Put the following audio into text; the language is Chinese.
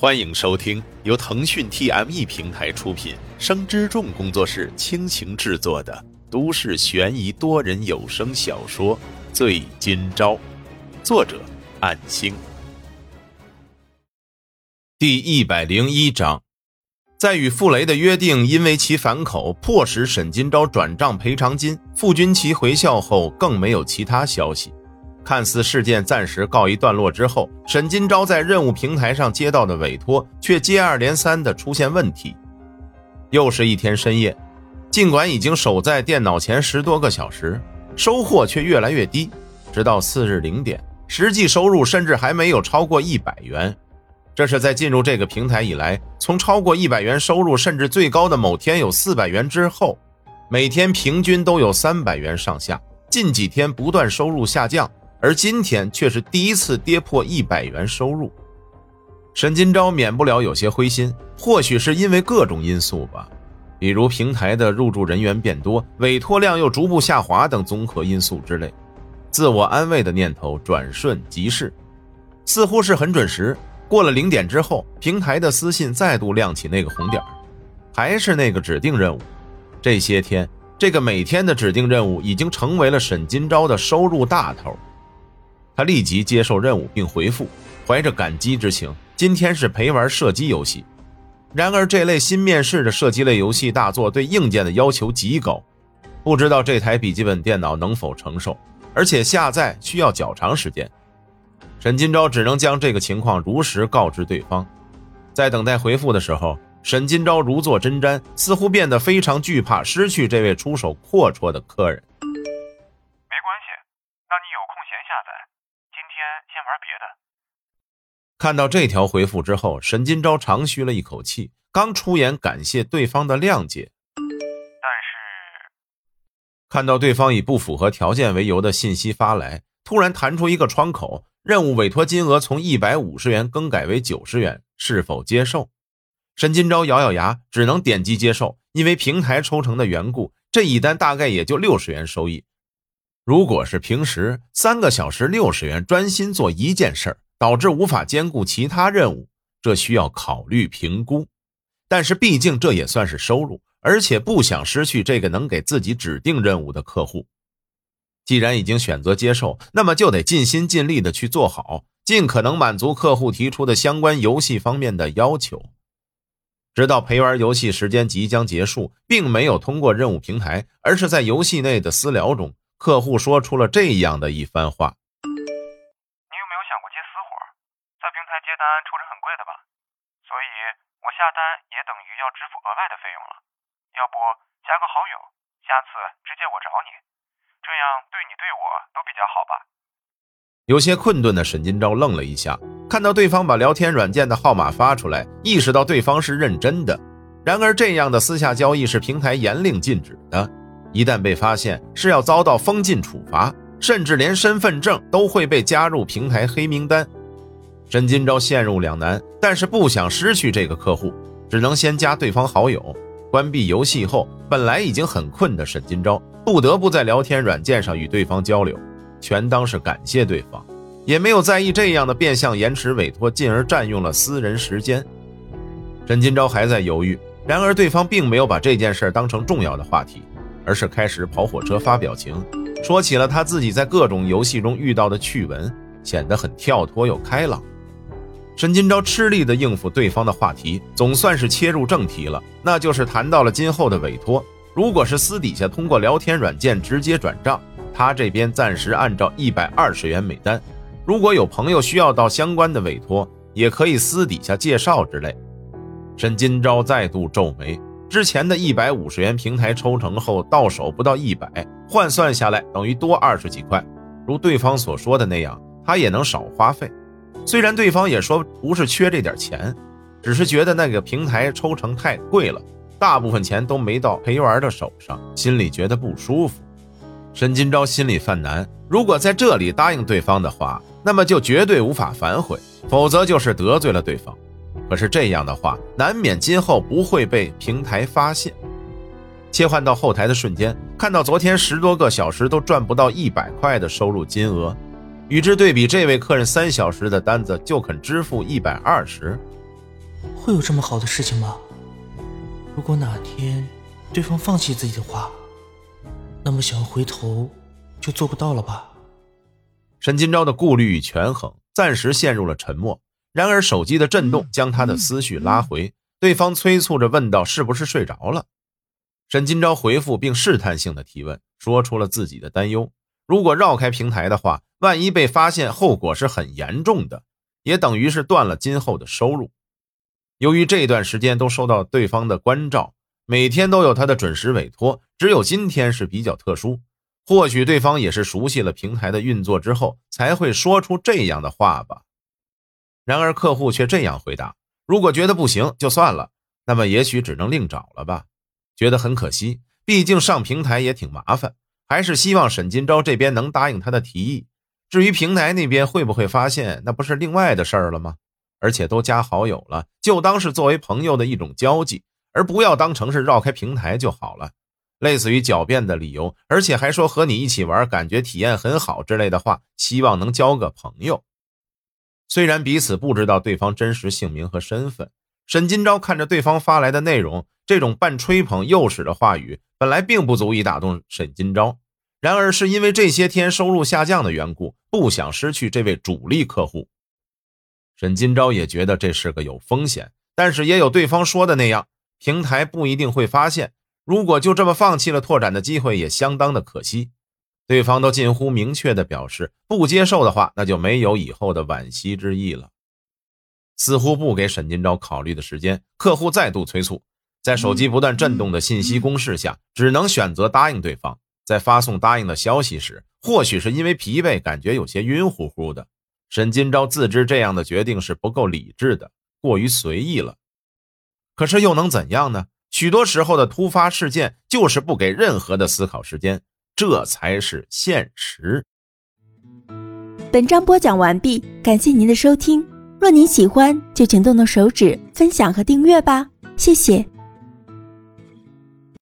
欢迎收听由腾讯 TME 平台出品、生之众工作室倾情制作的都市悬疑多人有声小说《醉今朝》，作者：暗星。第一百零一章，在与傅雷的约定因为其反口，迫使沈今朝转账赔偿金，傅君奇回校后，更没有其他消息。看似事件暂时告一段落之后，沈金钊在任务平台上接到的委托却接二连三的出现问题。又是一天深夜，尽管已经守在电脑前十多个小时，收获却越来越低。直到次日零点，实际收入甚至还没有超过一百元。这是在进入这个平台以来，从超过一百元收入，甚至最高的某天有四百元之后，每天平均都有三百元上下。近几天不断收入下降。而今天却是第一次跌破一百元收入，沈金钊免不了有些灰心，或许是因为各种因素吧，比如平台的入驻人员变多，委托量又逐步下滑等综合因素之类。自我安慰的念头转瞬即逝，似乎是很准时。过了零点之后，平台的私信再度亮起那个红点还是那个指定任务。这些天，这个每天的指定任务已经成为了沈金钊的收入大头。他立即接受任务并回复，怀着感激之情。今天是陪玩射击游戏，然而这类新面世的射击类游戏大作对硬件的要求极高，不知道这台笔记本电脑能否承受，而且下载需要较长时间。沈金钊只能将这个情况如实告知对方。在等待回复的时候，沈金钊如坐针毡，似乎变得非常惧怕失去这位出手阔绰的客人。先先玩别的看到这条回复之后，沈金钊长吁了一口气，刚出言感谢对方的谅解，但是看到对方以不符合条件为由的信息发来，突然弹出一个窗口，任务委托金额从一百五十元更改为九十元，是否接受？沈金钊咬咬牙，只能点击接受，因为平台抽成的缘故，这一单大概也就六十元收益。如果是平时三个小时六十元，专心做一件事儿。导致无法兼顾其他任务，这需要考虑评估。但是毕竟这也算是收入，而且不想失去这个能给自己指定任务的客户。既然已经选择接受，那么就得尽心尽力的去做好，尽可能满足客户提出的相关游戏方面的要求。直到陪玩游戏时间即将结束，并没有通过任务平台，而是在游戏内的私聊中，客户说出了这样的一番话。你有没有想过接私活？在平台接单抽成很贵的吧，所以我下单也等于要支付额外的费用了。要不加个好友，下次直接我找你，这样对你对我都比较好吧。有些困顿的沈金钊愣了一下，看到对方把聊天软件的号码发出来，意识到对方是认真的。然而这样的私下交易是平台严令禁止的，一旦被发现是要遭到封禁处罚，甚至连身份证都会被加入平台黑名单。沈金钊陷入两难，但是不想失去这个客户，只能先加对方好友。关闭游戏后，本来已经很困的沈金钊不得不在聊天软件上与对方交流，全当是感谢对方，也没有在意这样的变相延迟委托，进而占用了私人时间。沈金钊还在犹豫，然而对方并没有把这件事当成重要的话题，而是开始跑火车发表情，说起了他自己在各种游戏中遇到的趣闻，显得很跳脱又开朗。沈金钊吃力地应付对方的话题，总算是切入正题了，那就是谈到了今后的委托。如果是私底下通过聊天软件直接转账，他这边暂时按照一百二十元每单。如果有朋友需要到相关的委托，也可以私底下介绍之类。沈金钊再度皱眉，之前的一百五十元平台抽成后到手不到一百，换算下来等于多二十几块。如对方所说的那样，他也能少花费。虽然对方也说不是缺这点钱，只是觉得那个平台抽成太贵了，大部分钱都没到陪玩的手上，心里觉得不舒服。沈金钊心里犯难，如果在这里答应对方的话，那么就绝对无法反悔，否则就是得罪了对方。可是这样的话，难免今后不会被平台发现。切换到后台的瞬间，看到昨天十多个小时都赚不到一百块的收入金额。与之对比，这位客人三小时的单子就肯支付一百二十，会有这么好的事情吗？如果哪天对方放弃自己的话，那么想要回头就做不到了吧？沈金钊的顾虑与权衡暂时陷入了沉默。然而手机的震动将他的思绪拉回，对方催促着问道：“是不是睡着了？”沈金钊回复并试探性的提问，说出了自己的担忧：如果绕开平台的话，万一被发现，后果是很严重的，也等于是断了今后的收入。由于这段时间都受到对方的关照，每天都有他的准时委托，只有今天是比较特殊。或许对方也是熟悉了平台的运作之后，才会说出这样的话吧。然而客户却这样回答：“如果觉得不行就算了，那么也许只能另找了吧。”觉得很可惜，毕竟上平台也挺麻烦，还是希望沈金钊这边能答应他的提议。至于平台那边会不会发现，那不是另外的事儿了吗？而且都加好友了，就当是作为朋友的一种交际，而不要当成是绕开平台就好了。类似于狡辩的理由，而且还说和你一起玩，感觉体验很好之类的话，希望能交个朋友。虽然彼此不知道对方真实姓名和身份，沈金钊看着对方发来的内容，这种半吹捧诱使的话语，本来并不足以打动沈金钊。然而是因为这些天收入下降的缘故，不想失去这位主力客户。沈金钊也觉得这是个有风险，但是也有对方说的那样，平台不一定会发现。如果就这么放弃了拓展的机会，也相当的可惜。对方都近乎明确的表示不接受的话，那就没有以后的惋惜之意了。似乎不给沈金钊考虑的时间，客户再度催促，在手机不断震动的信息攻势下，只能选择答应对方。在发送答应的消息时，或许是因为疲惫，感觉有些晕乎乎的。沈金钊自知这样的决定是不够理智的，过于随意了。可是又能怎样呢？许多时候的突发事件就是不给任何的思考时间，这才是现实。本章播讲完毕，感谢您的收听。若您喜欢，就请动动手指分享和订阅吧，谢谢。